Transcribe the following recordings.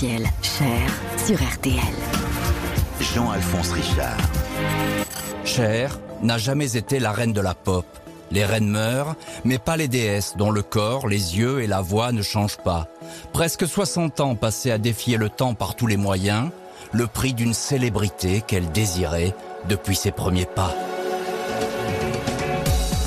Cher sur RTL. Jean-Alphonse Richard. Cher n'a jamais été la reine de la pop. Les reines meurent, mais pas les déesses dont le corps, les yeux et la voix ne changent pas. Presque 60 ans passés à défier le temps par tous les moyens, le prix d'une célébrité qu'elle désirait depuis ses premiers pas.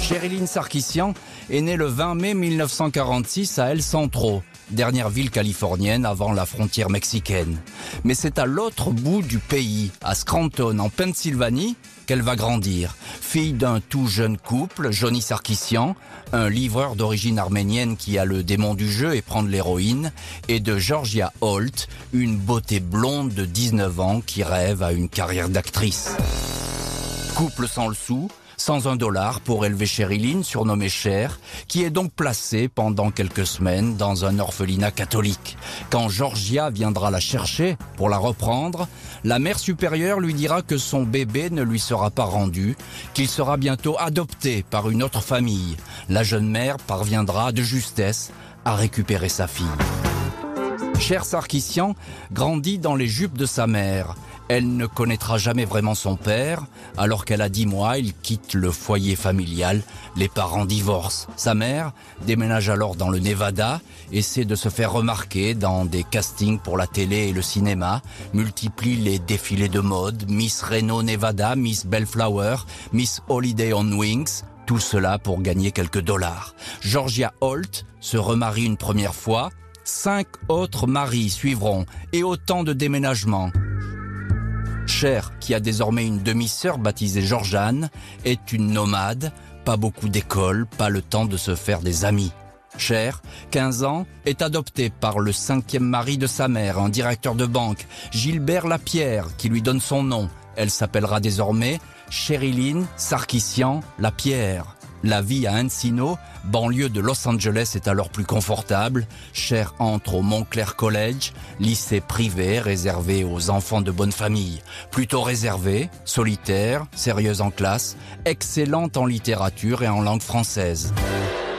Sherilyn Sarkissian est née le 20 mai 1946 à El Centro, dernière ville californienne avant la frontière mexicaine. Mais c'est à l'autre bout du pays, à Scranton, en Pennsylvanie, qu'elle va grandir. Fille d'un tout jeune couple, Johnny Sarkissian, un livreur d'origine arménienne qui a le démon du jeu et prend de l'héroïne, et de Georgia Holt, une beauté blonde de 19 ans qui rêve à une carrière d'actrice. Couple sans le sou, sans un dollar pour élever Sherilyn, surnommée Cher, qui est donc placée pendant quelques semaines dans un orphelinat catholique. Quand Georgia viendra la chercher pour la reprendre, la mère supérieure lui dira que son bébé ne lui sera pas rendu, qu'il sera bientôt adopté par une autre famille. La jeune mère parviendra de justesse à récupérer sa fille. Cher Sarkissian grandit dans les jupes de sa mère. Elle ne connaîtra jamais vraiment son père. Alors qu'elle a dix mois, il quitte le foyer familial. Les parents divorcent. Sa mère déménage alors dans le Nevada, essaie de se faire remarquer dans des castings pour la télé et le cinéma, multiplie les défilés de mode, Miss Reno Nevada, Miss Bellflower, Miss Holiday on Wings, tout cela pour gagner quelques dollars. Georgia Holt se remarie une première fois, cinq autres maris suivront et autant de déménagements. Cher, qui a désormais une demi-sœur baptisée Georgiane, est une nomade, pas beaucoup d'école, pas le temps de se faire des amis. Cher, 15 ans, est adopté par le cinquième mari de sa mère, un directeur de banque, Gilbert Lapierre, qui lui donne son nom. Elle s'appellera désormais Sherilyn Sarkissian Lapierre. La vie à Encino, banlieue de Los Angeles, est alors plus confortable. Cher entre au Montclair College, lycée privé réservé aux enfants de bonne famille. Plutôt réservée, solitaire, sérieuse en classe, excellente en littérature et en langue française.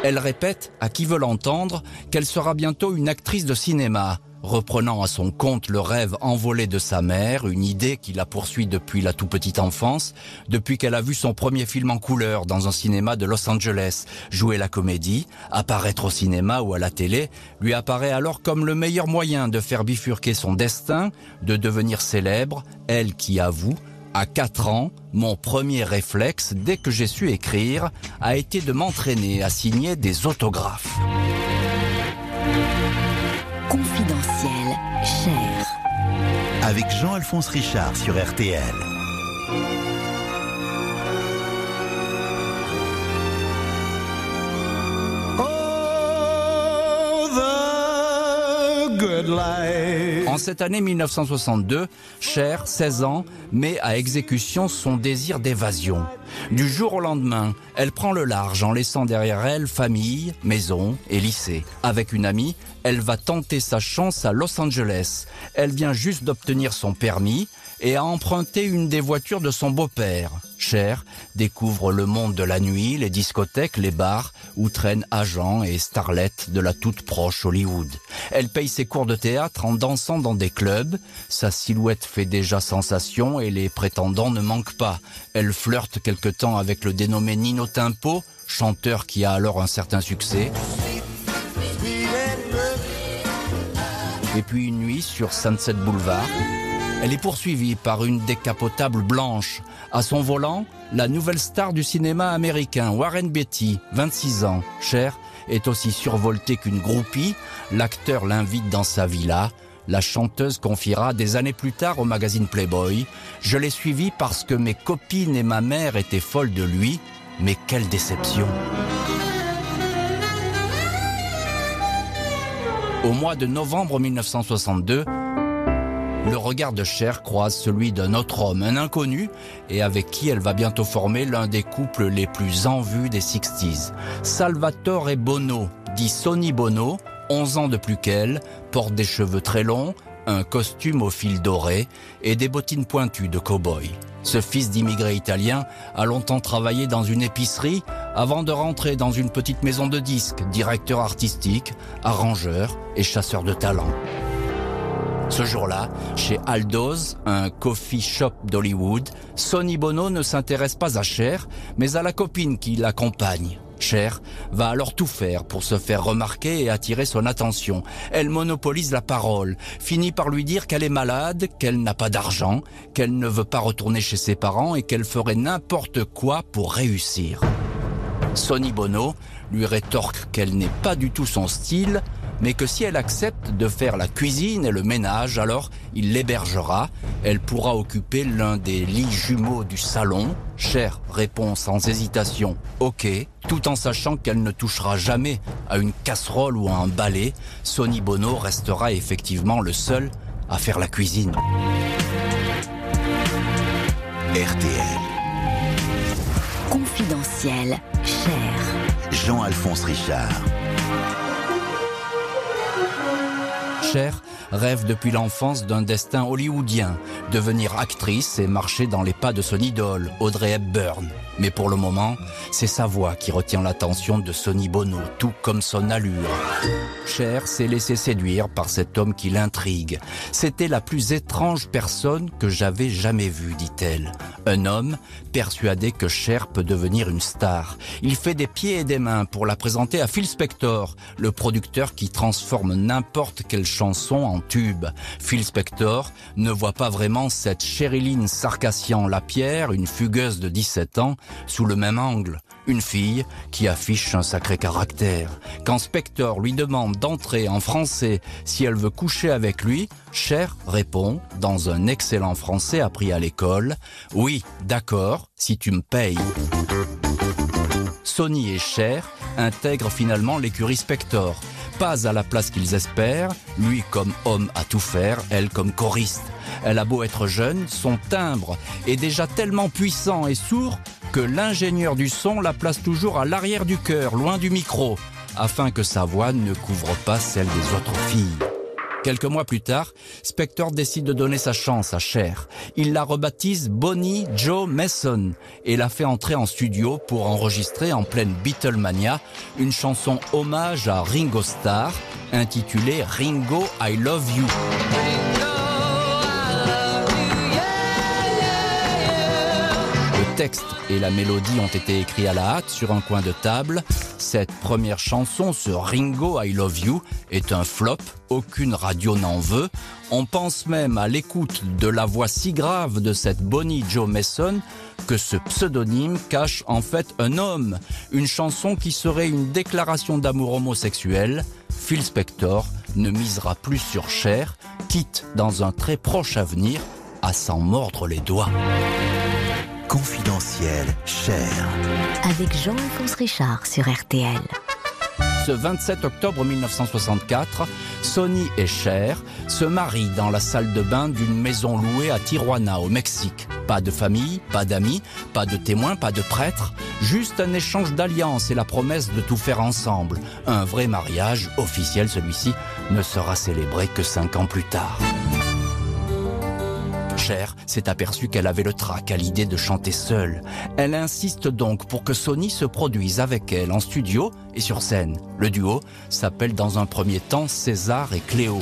Elle répète, à qui veut l'entendre, qu'elle sera bientôt une actrice de cinéma reprenant à son compte le rêve envolé de sa mère, une idée qui la poursuit depuis la tout petite enfance, depuis qu'elle a vu son premier film en couleur dans un cinéma de Los Angeles, jouer la comédie, apparaître au cinéma ou à la télé, lui apparaît alors comme le meilleur moyen de faire bifurquer son destin, de devenir célèbre, elle qui avoue à 4 ans, mon premier réflexe, dès que j'ai su écrire, a été de m'entraîner à signer des autographes. Confidentiel, cher. Avec Jean-Alphonse Richard sur RTL. En cette année 1962, Cher, 16 ans, met à exécution son désir d'évasion. Du jour au lendemain, elle prend le large en laissant derrière elle famille, maison et lycée. Avec une amie, elle va tenter sa chance à Los Angeles. Elle vient juste d'obtenir son permis et a emprunté une des voitures de son beau-père. Cher découvre le monde de la nuit, les discothèques, les bars où traînent agents et starlettes de la toute proche Hollywood. Elle paye ses cours de théâtre en dansant dans des clubs. Sa silhouette fait déjà sensation et les prétendants ne manquent pas. Elle flirte quelque temps avec le dénommé Nino Tempo, chanteur qui a alors un certain succès. Et puis une nuit sur Sunset Boulevard, elle est poursuivie par une décapotable blanche. À son volant, la nouvelle star du cinéma américain, Warren Beatty, 26 ans. Cher est aussi survoltée qu'une groupie. L'acteur l'invite dans sa villa. La chanteuse confiera des années plus tard au magazine Playboy. Je l'ai suivi parce que mes copines et ma mère étaient folles de lui. Mais quelle déception! Au mois de novembre 1962, le regard de Cher croise celui d'un autre homme, un inconnu, et avec qui elle va bientôt former l'un des couples les plus en vue des 60s. Salvatore Bono, dit Sonny Bono, 11 ans de plus qu'elle, porte des cheveux très longs, un costume au fil doré et des bottines pointues de cow-boy. Ce fils d'immigré italien a longtemps travaillé dans une épicerie avant de rentrer dans une petite maison de disques, directeur artistique, arrangeur et chasseur de talent. Ce jour-là, chez Aldo's, un coffee shop d'Hollywood, Sonny Bono ne s'intéresse pas à Cher, mais à la copine qui l'accompagne. Cher va alors tout faire pour se faire remarquer et attirer son attention. Elle monopolise la parole, finit par lui dire qu'elle est malade, qu'elle n'a pas d'argent, qu'elle ne veut pas retourner chez ses parents et qu'elle ferait n'importe quoi pour réussir. Sonny Bono lui rétorque qu'elle n'est pas du tout son style, mais que si elle accepte de faire la cuisine et le ménage, alors il l'hébergera. Elle pourra occuper l'un des lits jumeaux du salon. Cher répond sans hésitation OK, tout en sachant qu'elle ne touchera jamais à une casserole ou à un balai. Sonny Bono restera effectivement le seul à faire la cuisine. RTL. Confidentiel, cher. Jean-Alphonse Richard. Cher rêve depuis l'enfance d'un destin hollywoodien, devenir actrice et marcher dans les pas de son idole, Audrey Hepburn. Mais pour le moment, c'est sa voix qui retient l'attention de Sonny Bono, tout comme son allure. Cher s'est laissé séduire par cet homme qui l'intrigue. C'était la plus étrange personne que j'avais jamais vue, dit-elle. Un homme persuadé que Cher peut devenir une star. Il fait des pieds et des mains pour la présenter à Phil Spector, le producteur qui transforme n'importe quelle en tube. Phil Spector ne voit pas vraiment cette Sherilyn Sarkassian Lapierre, une fugueuse de 17 ans, sous le même angle. Une fille qui affiche un sacré caractère. Quand Spector lui demande d'entrer en français si elle veut coucher avec lui, Cher répond, dans un excellent français appris à l'école, Oui, d'accord, si tu me payes. Sony et Cher intègrent finalement l'écurie Spector. Pas à la place qu'ils espèrent, lui comme homme à tout faire, elle comme choriste. Elle a beau être jeune, son timbre est déjà tellement puissant et sourd que l'ingénieur du son la place toujours à l'arrière du cœur, loin du micro, afin que sa voix ne couvre pas celle des autres filles. Quelques mois plus tard, Spector décide de donner sa chance à Cher. Il la rebaptise Bonnie Joe Mason et la fait entrer en studio pour enregistrer en pleine Beatlemania une chanson hommage à Ringo Starr intitulée Ringo I Love You. Texte et la mélodie ont été écrits à la hâte sur un coin de table. Cette première chanson, ce Ringo I Love You, est un flop. Aucune radio n'en veut. On pense même à l'écoute de la voix si grave de cette Bonnie Joe Mason que ce pseudonyme cache en fait un homme. Une chanson qui serait une déclaration d'amour homosexuel. Phil Spector ne misera plus sur Cher, quitte dans un très proche avenir à s'en mordre les doigts. Confidentiel, cher. Avec Jean-Alphonse Richard sur RTL. Ce 27 octobre 1964, Sonny et Cher se marient dans la salle de bain d'une maison louée à Tijuana, au Mexique. Pas de famille, pas d'amis, pas de témoins, pas de prêtres, juste un échange d'alliances et la promesse de tout faire ensemble. Un vrai mariage, officiel celui-ci, ne sera célébré que cinq ans plus tard. Cher s'est aperçue qu'elle avait le trac à l'idée de chanter seule. Elle insiste donc pour que Sony se produise avec elle en studio et sur scène. Le duo s'appelle dans un premier temps César et Cléo.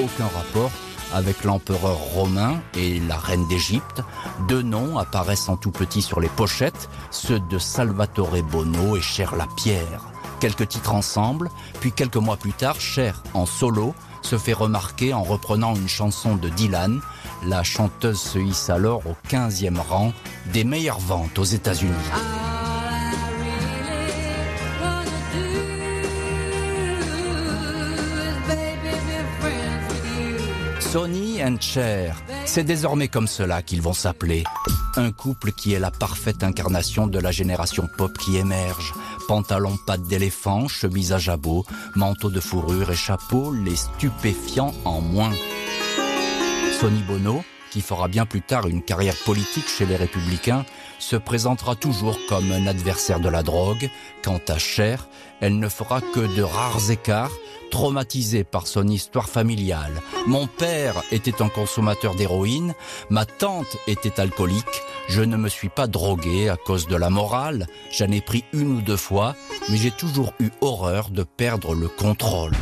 Aucun rapport avec l'empereur romain et la reine d'Égypte. Deux noms apparaissent en tout petit sur les pochettes, ceux de Salvatore Bono et Cher Lapierre. Quelques titres ensemble, puis quelques mois plus tard, Cher, en solo, se fait remarquer en reprenant une chanson de Dylan. La chanteuse se hisse alors au 15e rang des meilleures ventes aux États-Unis. Sony Cher, c'est désormais comme cela qu'ils vont s'appeler. Un couple qui est la parfaite incarnation de la génération pop qui émerge. Pantalon pattes d'éléphant, chemise à jabot, manteau de fourrure et chapeau, les stupéfiants en moins. Sonny Bono, qui fera bien plus tard une carrière politique chez les Républicains, se présentera toujours comme un adversaire de la drogue. Quant à Cher, elle ne fera que de rares écarts, traumatisée par son histoire familiale. Mon père était un consommateur d'héroïne, ma tante était alcoolique, je ne me suis pas drogué à cause de la morale, j'en ai pris une ou deux fois, mais j'ai toujours eu horreur de perdre le contrôle.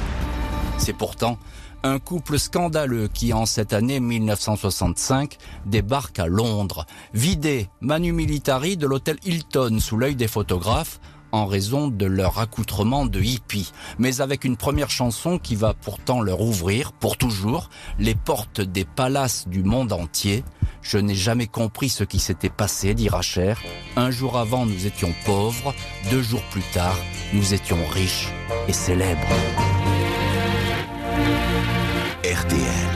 C'est pourtant un couple scandaleux qui, en cette année 1965, débarque à Londres, vidé Manu Militari de l'hôtel Hilton sous l'œil des photographes en raison de leur accoutrement de hippie, mais avec une première chanson qui va pourtant leur ouvrir, pour toujours, les portes des palaces du monde entier. Je n'ai jamais compris ce qui s'était passé, dit Racher. Un jour avant, nous étions pauvres, deux jours plus tard, nous étions riches et célèbres. RTL.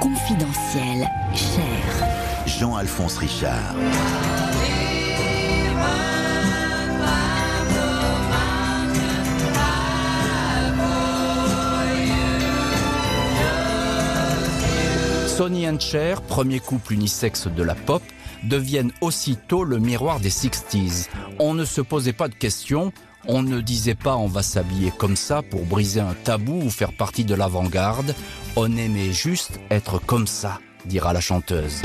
Confidentiel, cher. Jean-Alphonse Richard. Sonny and Cher, premier couple unisexe de la pop, deviennent aussitôt le miroir des 60s. On ne se posait pas de questions, on ne disait pas on va s'habiller comme ça pour briser un tabou ou faire partie de l'avant-garde, on aimait juste être comme ça, dira la chanteuse.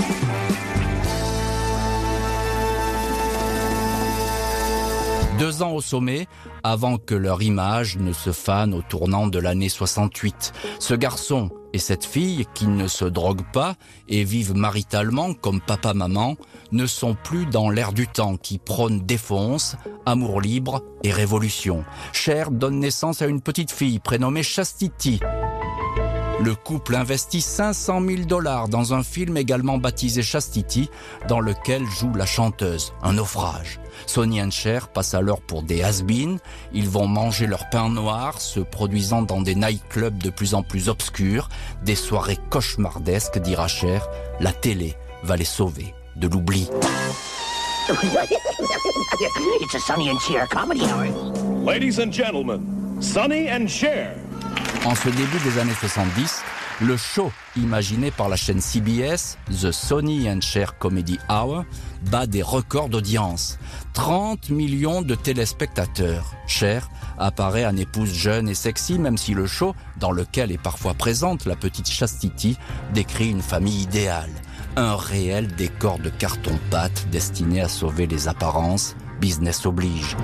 Deux ans au sommet, avant que leur image ne se fane au tournant de l'année 68. Ce garçon et cette fille, qui ne se droguent pas et vivent maritalement comme papa-maman, ne sont plus dans l'air du temps qui prône défonce, amour libre et révolution. Cher donne naissance à une petite fille prénommée Chastity, le couple investit 500 000 dollars dans un film également baptisé Chastity, dans lequel joue la chanteuse, un naufrage. Sonny et Cher passent alors pour des has Ils vont manger leur pain noir, se produisant dans des nightclubs de plus en plus obscurs, des soirées cauchemardesques, dira Cher. La télé va les sauver de l'oubli. It's a Sonny and Cher comedy hour. Ladies and gentlemen, Sonny and Cher. En ce début des années 70, le show imaginé par la chaîne CBS, The Sonny and Cher Comedy Hour, bat des records d'audience. 30 millions de téléspectateurs. Cher apparaît en épouse jeune et sexy, même si le show, dans lequel est parfois présente la petite Chastity, décrit une famille idéale. Un réel décor de carton-pâte destiné à sauver les apparences, business oblige.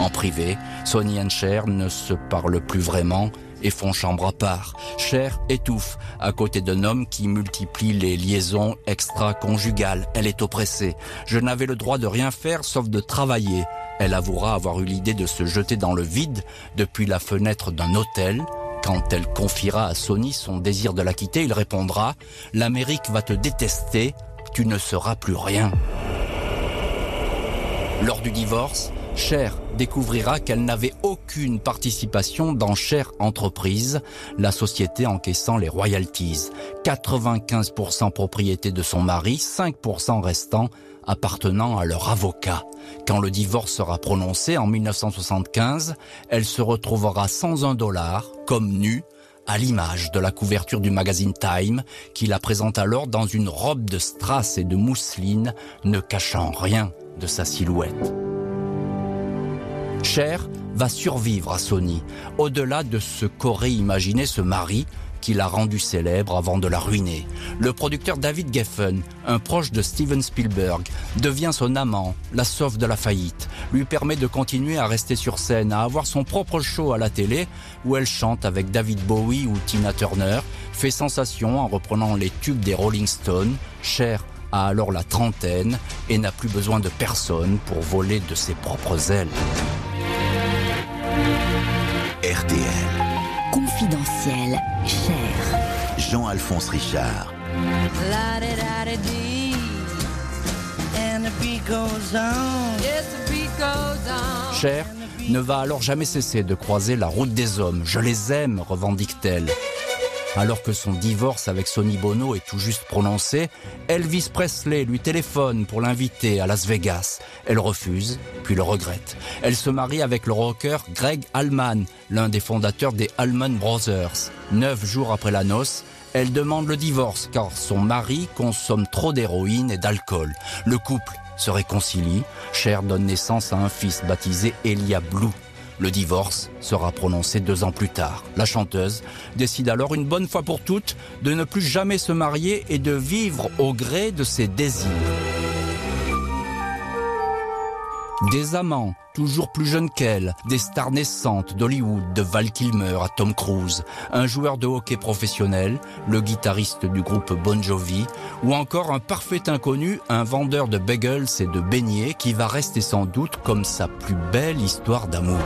En privé, Sonny et Cher ne se parlent plus vraiment et font chambre à part. Cher étouffe à côté d'un homme qui multiplie les liaisons extra-conjugales. Elle est oppressée. Je n'avais le droit de rien faire sauf de travailler. Elle avouera avoir eu l'idée de se jeter dans le vide depuis la fenêtre d'un hôtel. Quand elle confiera à Sonny son désir de la quitter, il répondra ⁇ L'Amérique va te détester, tu ne seras plus rien ⁇ Lors du divorce, Cher découvrira qu'elle n'avait aucune participation dans Cher Entreprise, la société encaissant les royalties. 95% propriété de son mari, 5% restant appartenant à leur avocat. Quand le divorce sera prononcé en 1975, elle se retrouvera sans un dollar, comme nue, à l'image de la couverture du magazine Time, qui la présente alors dans une robe de strass et de mousseline, ne cachant rien de sa silhouette. Cher va survivre à Sony, au-delà de ce qu'aurait imaginé ce mari qui l'a rendu célèbre avant de la ruiner. Le producteur David Geffen, un proche de Steven Spielberg, devient son amant, la sauve de la faillite, lui permet de continuer à rester sur scène, à avoir son propre show à la télé où elle chante avec David Bowie ou Tina Turner, fait sensation en reprenant les tubes des Rolling Stones, Cher a alors la trentaine et n'a plus besoin de personne pour voler de ses propres ailes. RTL. Confidentiel, cher. Jean-Alphonse Richard. Cher ne va alors jamais cesser de croiser la route des hommes. Je les aime, revendique-t-elle. Alors que son divorce avec Sonny Bono est tout juste prononcé, Elvis Presley lui téléphone pour l'inviter à Las Vegas. Elle refuse, puis le regrette. Elle se marie avec le rocker Greg Allman, l'un des fondateurs des Allman Brothers. Neuf jours après la noce, Elle demande le divorce car son mari consomme trop d'héroïne et d'alcool. Le couple se réconcilie. Cher donne naissance à un fils baptisé Elia Blue. Le divorce sera prononcé deux ans plus tard. La chanteuse décide alors une bonne fois pour toutes de ne plus jamais se marier et de vivre au gré de ses désirs. Des amants, toujours plus jeunes qu'elle, des stars naissantes d'Hollywood, de Val Kilmer à Tom Cruise, un joueur de hockey professionnel, le guitariste du groupe Bon Jovi, ou encore un parfait inconnu, un vendeur de bagels et de beignets qui va rester sans doute comme sa plus belle histoire d'amour.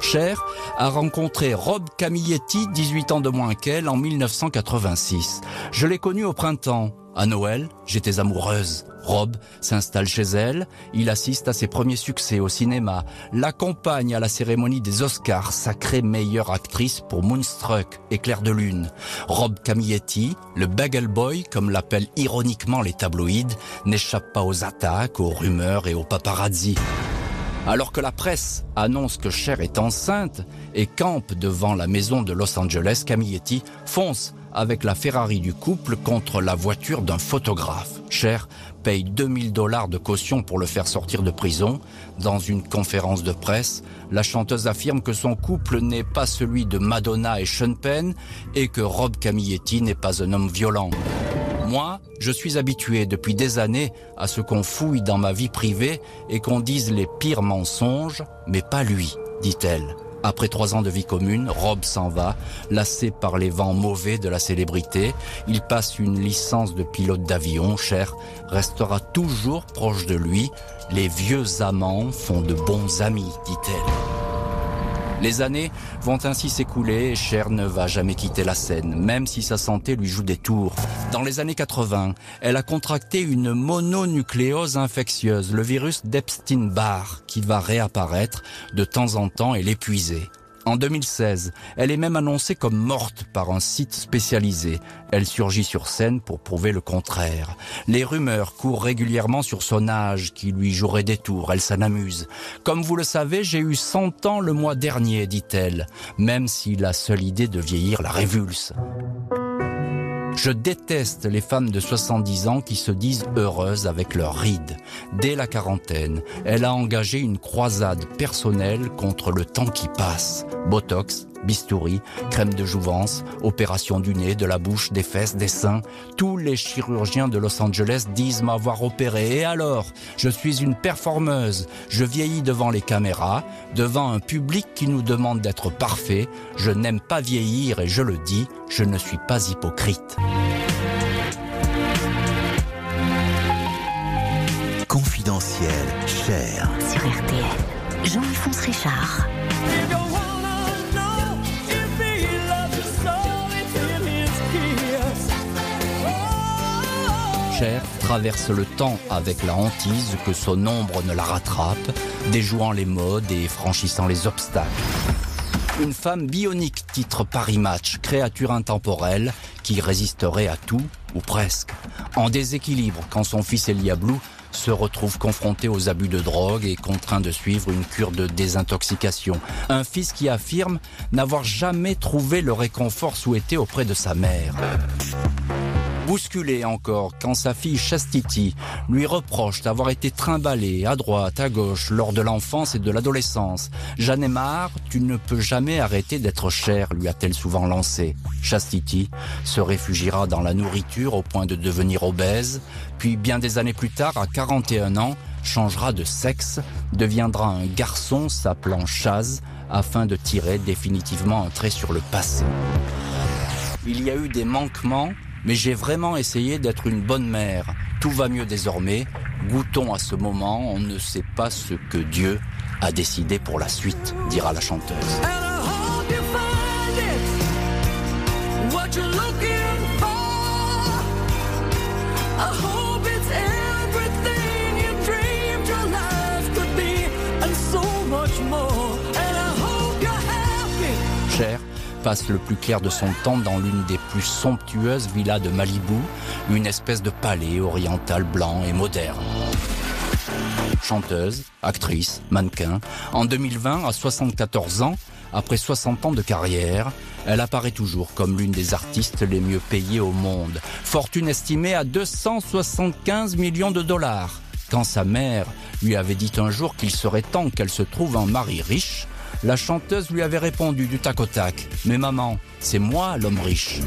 Cher a rencontré Rob Camilletti, 18 ans de moins qu'elle, en 1986. Je l'ai connu au printemps. À Noël, j'étais amoureuse. Rob s'installe chez elle, il assiste à ses premiers succès au cinéma, l'accompagne à la cérémonie des Oscars, sacrée meilleure actrice pour Moonstruck, Éclair de lune. Rob Camilletti, le Bagel Boy, comme l'appellent ironiquement les tabloïds, n'échappe pas aux attaques, aux rumeurs et aux paparazzi. Alors que la presse annonce que Cher est enceinte et campe devant la maison de Los Angeles, Camilletti fonce avec la Ferrari du couple contre la voiture d'un photographe. Cher paye 2000 dollars de caution pour le faire sortir de prison. Dans une conférence de presse, la chanteuse affirme que son couple n'est pas celui de Madonna et Sean Penn et que Rob Camilletti n'est pas un homme violent. Moi, je suis habitué depuis des années à ce qu'on fouille dans ma vie privée et qu'on dise les pires mensonges, mais pas lui, dit-elle. Après trois ans de vie commune, Rob s'en va, lassé par les vents mauvais de la célébrité. Il passe une licence de pilote d'avion. Cher restera toujours proche de lui. Les vieux amants font de bons amis, dit-elle. Les années vont ainsi s'écouler et Cher ne va jamais quitter la scène, même si sa santé lui joue des tours. Dans les années 80, elle a contracté une mononucléose infectieuse, le virus d'Epstein-Barr, qui va réapparaître de temps en temps et l'épuiser. En 2016, elle est même annoncée comme morte par un site spécialisé. Elle surgit sur scène pour prouver le contraire. Les rumeurs courent régulièrement sur son âge qui lui jouerait des tours. Elle s'en amuse. Comme vous le savez, j'ai eu 100 ans le mois dernier, dit-elle, même si la seule idée de vieillir la révulse. Je déteste les femmes de 70 ans qui se disent heureuses avec leurs rides. Dès la quarantaine, elle a engagé une croisade personnelle contre le temps qui passe. Botox, bistouri, crème de jouvence, opération du nez, de la bouche, des fesses, des seins. Tous les chirurgiens de Los Angeles disent m'avoir opéré. Et alors Je suis une performeuse. Je vieillis devant les caméras, devant un public qui nous demande d'être parfait. Je n'aime pas vieillir et je le dis, je ne suis pas hypocrite. Confidentiel, cher. Sur RTL. Jean-Alphonse Richard. Traverse le temps avec la hantise que son ombre ne la rattrape, déjouant les modes et franchissant les obstacles. Une femme bionique, titre Paris Match, créature intemporelle qui résisterait à tout, ou presque. En déséquilibre quand son fils Elia Blue se retrouve confronté aux abus de drogue et contraint de suivre une cure de désintoxication. Un fils qui affirme n'avoir jamais trouvé le réconfort souhaité auprès de sa mère. Bousculé encore quand sa fille Chastity lui reproche d'avoir été trimballée à droite, à gauche lors de l'enfance et de l'adolescence. J'en ai marre, tu ne peux jamais arrêter d'être cher, lui a-t-elle souvent lancé. Chastity se réfugiera dans la nourriture au point de devenir obèse, puis bien des années plus tard, à 41 ans, changera de sexe, deviendra un garçon s'appelant Chaz, afin de tirer définitivement un trait sur le passé. Il y a eu des manquements mais j'ai vraiment essayé d'être une bonne mère. Tout va mieux désormais. Goûtons à ce moment, on ne sait pas ce que Dieu a décidé pour la suite, dira la chanteuse. Passe le plus clair de son temps dans l'une des plus somptueuses villas de Malibu, une espèce de palais oriental blanc et moderne. Chanteuse, actrice, mannequin, en 2020, à 74 ans, Après 60 ans de carrière, elle apparaît toujours comme l'une des artistes les mieux payées au monde. Fortune estimée à 275 millions de dollars. Quand sa mère lui avait dit un jour qu'il serait temps qu'elle se trouve un mari riche, la chanteuse lui avait répondu du tac au tac Mais maman, c'est moi l'homme riche.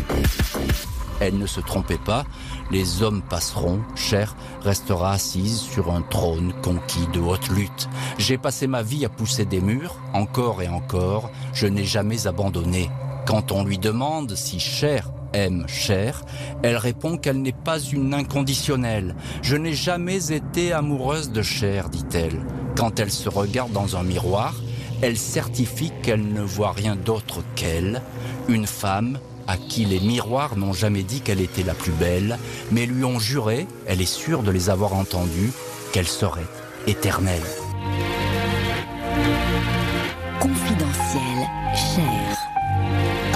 Elle ne se trompait pas, les hommes passeront, Cher restera assise sur un trône conquis de haute lutte. J'ai passé ma vie à pousser des murs, encore et encore, je n'ai jamais abandonné. Quand on lui demande si Cher aime Cher, elle répond qu'elle n'est pas une inconditionnelle. Je n'ai jamais été amoureuse de Cher, dit-elle. Quand elle se regarde dans un miroir, elle certifie qu'elle ne voit rien d'autre qu'elle, une femme à qui les miroirs n'ont jamais dit qu'elle était la plus belle, mais lui ont juré, elle est sûre de les avoir entendus, qu'elle serait éternelle.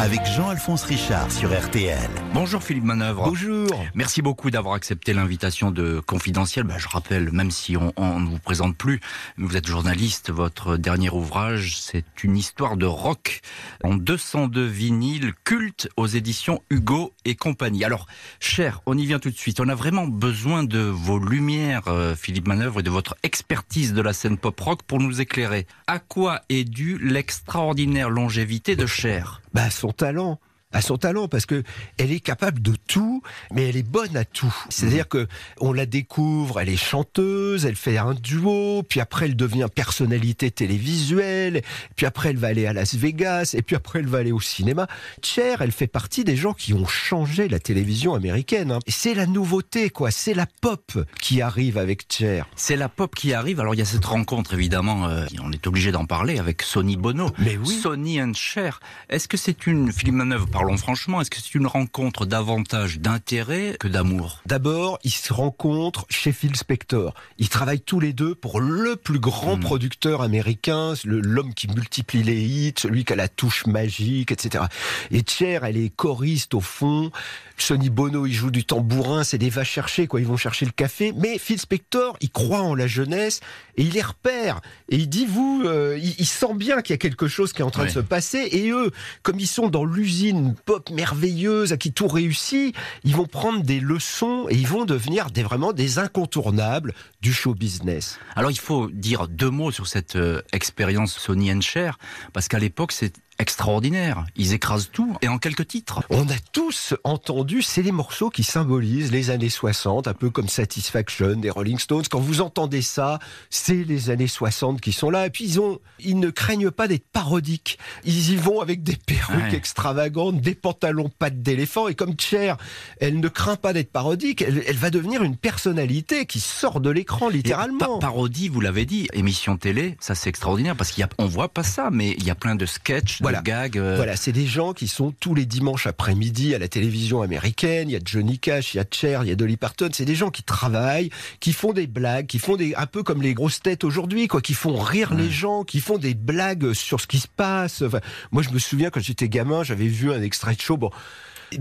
Avec Jean-Alphonse Richard sur RTL. Bonjour Philippe Manœuvre. Bonjour. Merci beaucoup d'avoir accepté l'invitation de Confidentiel. Ben, je rappelle, même si on, on, ne vous présente plus, vous êtes journaliste, votre dernier ouvrage, c'est une histoire de rock en 202 vinyles culte aux éditions Hugo et compagnie. Alors, cher, on y vient tout de suite. On a vraiment besoin de vos lumières, euh, Philippe Manœuvre, et de votre expertise de la scène pop rock pour nous éclairer. À quoi est due l'extraordinaire longévité de Cher? Bah, son talent à son talent parce que elle est capable de tout, mais elle est bonne à tout. C'est-à-dire que on la découvre, elle est chanteuse, elle fait un duo, puis après elle devient personnalité télévisuelle, puis après elle va aller à Las Vegas, et puis après elle va aller au cinéma. Cher, elle fait partie des gens qui ont changé la télévision américaine. Hein. C'est la nouveauté, quoi. C'est la pop qui arrive avec Cher. C'est la pop qui arrive. Alors il y a cette rencontre évidemment, euh, on est obligé d'en parler avec Sonny Bono. Mais oui. Sonny and Cher. Est-ce que c'est une Philippe Manœuvre Parlons franchement, est-ce que c'est une rencontre davantage d'intérêt que d'amour? D'abord, ils se rencontrent chez Phil Spector. Ils travaillent tous les deux pour le plus grand Mm. producteur américain, l'homme qui multiplie les hits, celui qui a la touche magique, etc. Et Cher, elle est choriste au fond. Sonny Bono, il joue du tambourin, c'est des va chercher, quoi. Ils vont chercher le café. Mais Phil Spector, il croit en la jeunesse et il les repère. Et il dit, vous, euh, il, il sent bien qu'il y a quelque chose qui est en train Ouais. de se passer. Et eux, comme ils sont dans l'usine pop merveilleuse à qui tout réussit, ils vont prendre des leçons et ils vont devenir vraiment des incontournables du show business. Alors il faut dire deux mots sur cette euh, expérience Sonny and Cher, parce qu'à l'époque c'est extraordinaire. Ils écrasent tout et en quelques titres. On a tous entendu, c'est les morceaux qui symbolisent les années 60, un peu comme Satisfaction des Rolling Stones. Quand vous entendez ça, c'est les années 60 qui sont là. Et puis ils ont, ils ne craignent pas d'être parodiques. Ils y vont avec des perruques Ouais. extravagantes, des pantalons pattes d'éléphant. Et comme Cher, elle ne craint pas d'être parodique, elle, elle va devenir une personnalité qui sort de l'écran Et littéralement. pa- parodie, vous l'avez dit, émission télé, ça c'est extraordinaire parce qu'il y a, on voit pas ça, mais il y a plein de sketchs, Voilà. euh, Voilà, c'est des gens qui sont tous les dimanches après-midi à la télévision américaine. Il y a Johnny Cash, il y a Cher, il y a Dolly Parton. C'est des gens qui travaillent, qui font des blagues, qui font des un peu comme les grosses têtes aujourd'hui, quoi, qui font rire les gens, qui font des blagues sur ce qui se passe. Enfin, moi, je me souviens quand j'étais gamin, j'avais vu un extrait de show. Bon.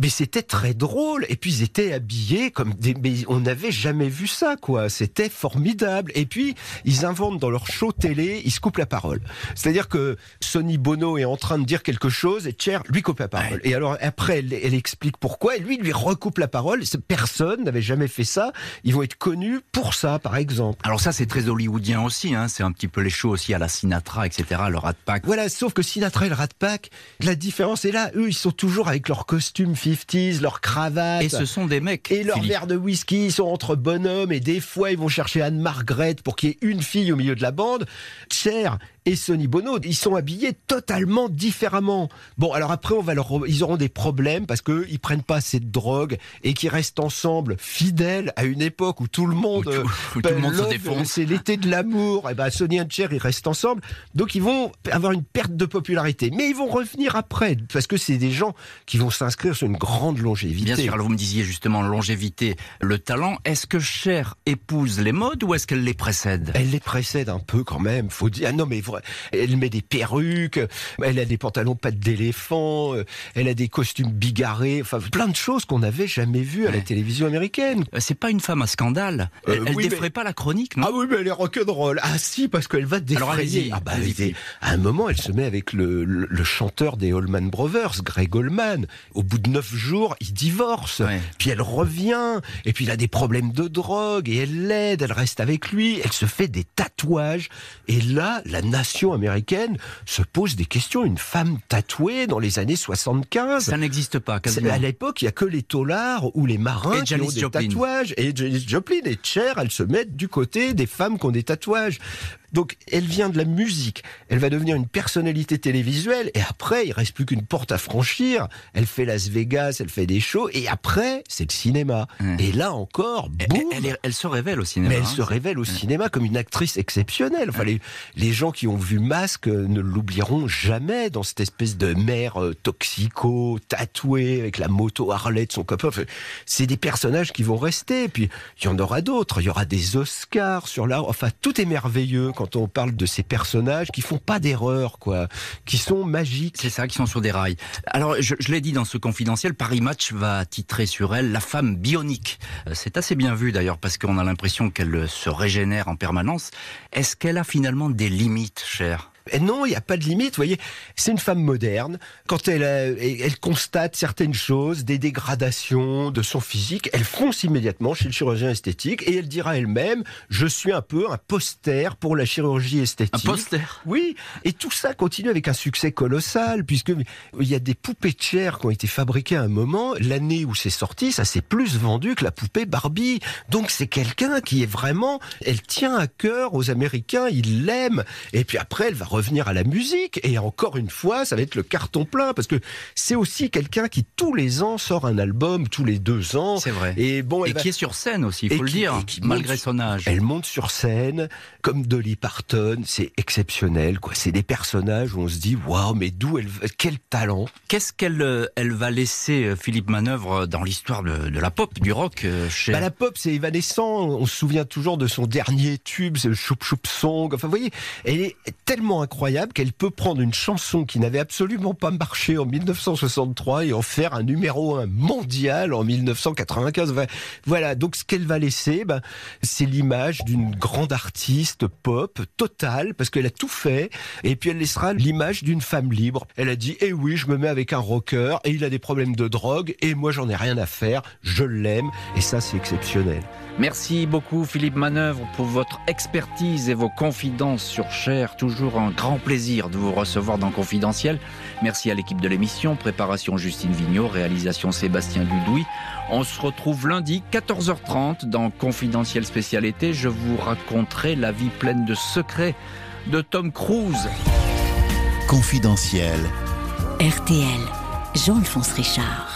Mais c'était très drôle. Et puis ils étaient habillés comme des. Mais on n'avait jamais vu ça, quoi. C'était formidable. Et puis ils inventent dans leur show télé, ils se coupent la parole. C'est-à-dire que Sonny Bono est en train de dire quelque chose et Cher lui coupe la parole. Et alors après, elle, elle explique pourquoi et lui lui recoupe la parole. Personne n'avait jamais fait ça. Ils vont être connus pour ça, par exemple. Alors ça c'est très hollywoodien aussi, hein. c'est un petit peu les shows aussi à la Sinatra, etc. Le Rat Pack. Voilà, sauf que Sinatra et le Rat Pack, la différence est là. Eux, ils sont toujours avec leurs costumes 50s, leurs cravates. Et ce sont des mecs. Et leur Philippe. verre de whisky, ils sont entre bonhommes et des fois ils vont chercher Anne-Margaret pour qu'il y ait une fille au milieu de la bande. Cher et Sonny Bono, ils sont habillés totalement différemment. Bon, alors après, on va leur, ils auront des problèmes parce que ils prennent pas assez de drogue et qu'ils restent ensemble, fidèles à une époque où tout le monde, Où tout- euh, où tout le monde se défonce. C'est l'été de l'amour. Et ben, Sonny et Cher, ils restent ensemble. Donc, ils vont avoir une perte de popularité. Mais ils vont revenir après parce que c'est des gens qui vont s'inscrire sur une grande longévité. Bien sûr, alors vous me disiez justement longévité, le talent. Est-ce que Cher épouse les modes ou est-ce qu'elle les précède? Elle les précède un peu quand même, faut dire. Ah non mais vra- Elle met des perruques, elle a des pantalons pattes d'éléphant, euh, elle a des costumes bigarrés, enfin plein de choses qu'on n'avait jamais vues à la télévision américaine. Euh, C'est pas une femme à scandale. Elle, Euh, elle oui, défraie mais- pas la chronique, non Ah oui, mais elle est rock'n'roll. Ah si, parce qu'elle va Alors, défrayer. Ah bah. À un moment, elle se met avec le, le- le chanteur des Allman Brothers, Greg Allman. Au bout de neuf jours, il divorce. Ouais. Puis elle revient. Et puis il a des problèmes de drogue. Et elle l'aide. Elle reste avec lui. Elle se fait des tatouages. Et là, la nation américaine se pose des questions. Une femme tatouée dans les années 75. Ça n'existe pas, quasiment. À l'époque, il y a que les taulards ou les marins Et qui ont des Joplin. tatouages. Et Janis Joplin et Cher, elles se mettent du côté des femmes qui ont des tatouages. Donc, elle vient de la musique. Elle va devenir une personnalité télévisuelle. Et après, il reste plus qu'une porte à franchir. Elle fait Las Vegas, elle fait des shows. Et après, c'est le cinéma. Et là encore, Elle, boum elle elle se révèle au cinéma. mais elle hein. se révèle au cinéma comme une actrice exceptionnelle. Enfin, les, les gens qui ont vu Masque ne l'oublieront jamais dans cette espèce de mère euh, toxico, tatouée, avec la moto Harley de son copain. Enfin, c'est des personnages qui vont rester. Et puis, il y en aura d'autres. Il y aura des Oscars sur l'art. Enfin, tout est merveilleux quand on parle de ces personnages qui font pas d'erreur, quoi. Qui sont magiques. C'est ça, qui sont sur des rails. Alors, je, je l'ai dit dans ce confidentiel, Paris Match va titrer sur elle la femme bionique. Euh, C'est assez bien vu d'ailleurs parce qu'on a l'impression qu'elle se régénère en permanence. Est-ce qu'elle a finalement des limites, cher Et non, il n'y a pas de limite. Vous voyez, c'est une femme moderne. Quand elle, euh, elle constate certaines choses, des dégradations de son physique, elle fonce immédiatement chez le chirurgien esthétique et elle dira elle-même Je suis un peu un poster pour la chirurgie Un esthétique. poster? Oui, et tout ça continue avec un succès colossal, puisque il y a des poupées de chair qui ont été fabriquées à un moment. L'année où c'est sorti, ça s'est plus vendu que la poupée Barbie. Donc c'est quelqu'un qui est vraiment, elle tient à cœur aux Américains, ils l'aiment. Et puis après, elle va revenir à la musique, et encore une fois, ça va être le carton plein, parce que c'est aussi quelqu'un qui tous les ans sort un album, tous les deux ans. C'est vrai. Et bon, elle Et va- qui est sur scène aussi, il Et faut le qui- dire, qui malgré monte- son âge. elle monte sur scène comme Dolly Parton, c'est exceptionnel quoi. C'est des personnages où on se dit waouh, mais d'où elle quel talent. Qu'est-ce qu'elle euh, elle va laisser, euh, Philippe Manœuvre, dans l'histoire de, de la pop, du rock euh, chez... Bah, la pop c'est évanescent, on se souvient toujours de son dernier tube, c'est le Choup Choup Song. Enfin vous voyez, elle est tellement incroyable qu'elle peut prendre une chanson qui n'avait absolument pas marché en 1963 et en faire un numéro un mondial en 1995. Enfin, Voilà, donc ce qu'elle va laisser, ben, c'est l'image d'une grande artiste pop totale, parce qu'elle a tout fait, et puis elle laissera l'image d'une femme libre. Elle a dit, eh oui, je me mets avec un rocker, et il a des problèmes de drogue, et moi j'en ai rien à faire, je l'aime, et ça c'est exceptionnel. Merci beaucoup Philippe Manœuvre pour votre expertise et vos confidences sur Cher. Toujours un grand plaisir de vous recevoir dans Confidentiel. Merci à l'équipe de l'émission, préparation Justine Vignot, réalisation Sébastien Dudouis. On se retrouve lundi 14h30 dans Confidentiel spécialité. Je vous raconterai la vie pleine de secrets de Tom Cruise. Confidentiel. RTL. Jean-Alphonse Richard.